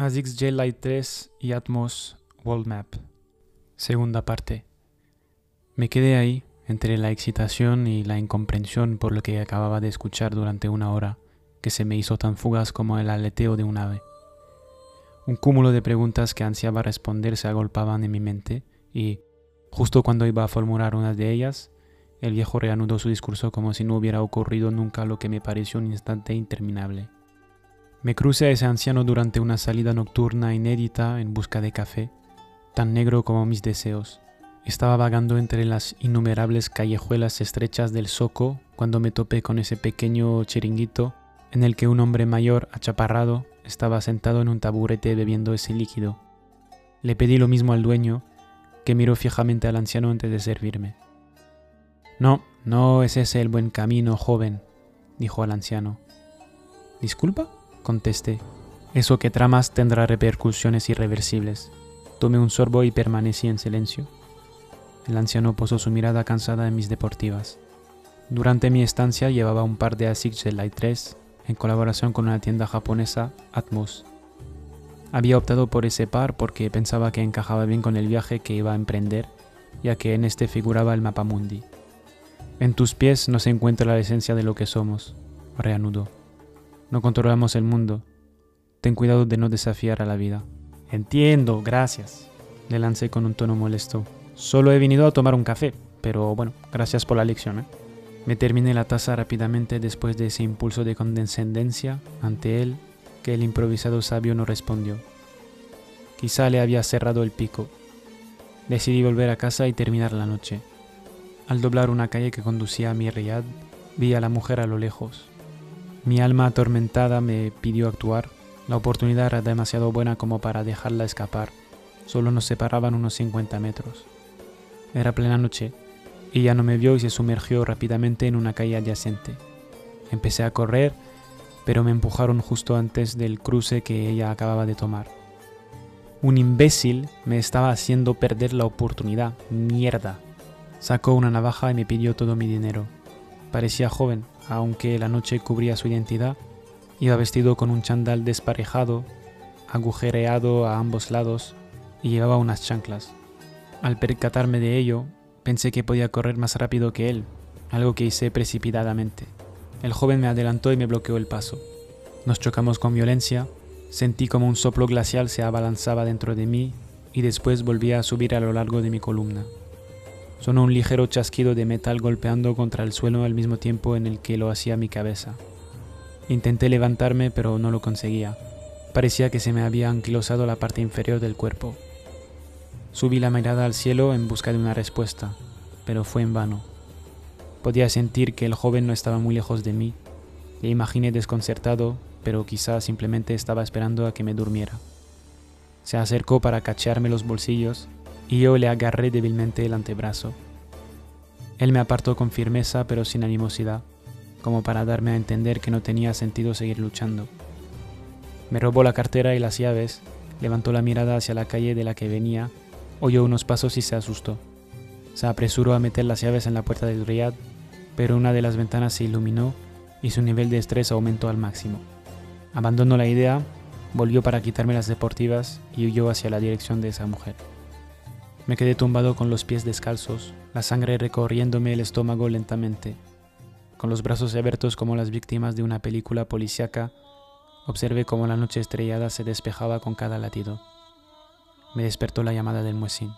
ASICS J-Lite 3 y Atmos World Map. Segunda parte. Me quedé ahí, entre la excitación y la incomprensión por lo que acababa de escuchar durante una hora, que se me hizo tan fugaz como el aleteo de un ave. Un cúmulo de preguntas que ansiaba responder se agolpaban en mi mente y, justo cuando iba a formular una de ellas, el viejo reanudó su discurso como si no hubiera ocurrido nunca lo que me pareció un instante interminable. Me crucé a ese anciano durante una salida nocturna inédita en busca de café, tan negro como mis deseos. Estaba vagando entre las innumerables callejuelas estrechas del Soco cuando me topé con ese pequeño chiringuito en el que un hombre mayor, achaparrado, estaba sentado en un taburete bebiendo ese líquido. Le pedí lo mismo al dueño, que miró fijamente al anciano antes de servirme. No, no es ese el buen camino, joven, dijo al anciano. ¿Disculpa? Contesté. Eso que tramas tendrá repercusiones irreversibles. Tomé un sorbo y permanecí en silencio. El anciano posó su mirada cansada en mis deportivas. Durante mi estancia llevaba un par de ASICS Light 3 en colaboración con una tienda japonesa, Atmos. Había optado por ese par porque pensaba que encajaba bien con el viaje que iba a emprender, ya que en este figuraba el mapa mundi. En tus pies no se encuentra la esencia de lo que somos, reanudó. No controlamos el mundo. Ten cuidado de no desafiar a la vida. Entiendo, gracias. Le lancé con un tono molesto. Solo he venido a tomar un café, pero bueno, gracias por la lección. ¿eh? Me terminé la taza rápidamente después de ese impulso de condescendencia ante él que el improvisado sabio no respondió. Quizá le había cerrado el pico. Decidí volver a casa y terminar la noche. Al doblar una calle que conducía a mi riad, vi a la mujer a lo lejos. Mi alma atormentada me pidió actuar. La oportunidad era demasiado buena como para dejarla escapar. Solo nos separaban unos 50 metros. Era plena noche. Ella no me vio y se sumergió rápidamente en una calle adyacente. Empecé a correr, pero me empujaron justo antes del cruce que ella acababa de tomar. Un imbécil me estaba haciendo perder la oportunidad. Mierda. Sacó una navaja y me pidió todo mi dinero. Parecía joven, aunque la noche cubría su identidad. Iba vestido con un chandal desparejado, agujereado a ambos lados, y llevaba unas chanclas. Al percatarme de ello, pensé que podía correr más rápido que él, algo que hice precipitadamente. El joven me adelantó y me bloqueó el paso. Nos chocamos con violencia, sentí como un soplo glacial se abalanzaba dentro de mí y después volvía a subir a lo largo de mi columna. Sonó un ligero chasquido de metal golpeando contra el suelo al mismo tiempo en el que lo hacía mi cabeza. Intenté levantarme pero no lo conseguía. Parecía que se me había anquilosado la parte inferior del cuerpo. Subí la mirada al cielo en busca de una respuesta, pero fue en vano. Podía sentir que el joven no estaba muy lejos de mí. Le imaginé desconcertado, pero quizá simplemente estaba esperando a que me durmiera. Se acercó para cachearme los bolsillos y yo le agarré débilmente el antebrazo. Él me apartó con firmeza pero sin animosidad, como para darme a entender que no tenía sentido seguir luchando. Me robó la cartera y las llaves, levantó la mirada hacia la calle de la que venía, oyó unos pasos y se asustó. Se apresuró a meter las llaves en la puerta del riad, pero una de las ventanas se iluminó y su nivel de estrés aumentó al máximo. Abandonó la idea, volvió para quitarme las deportivas y huyó hacia la dirección de esa mujer. Me quedé tumbado con los pies descalzos, la sangre recorriéndome el estómago lentamente. Con los brazos abiertos como las víctimas de una película policíaca, observé cómo la noche estrellada se despejaba con cada latido. Me despertó la llamada del muesín.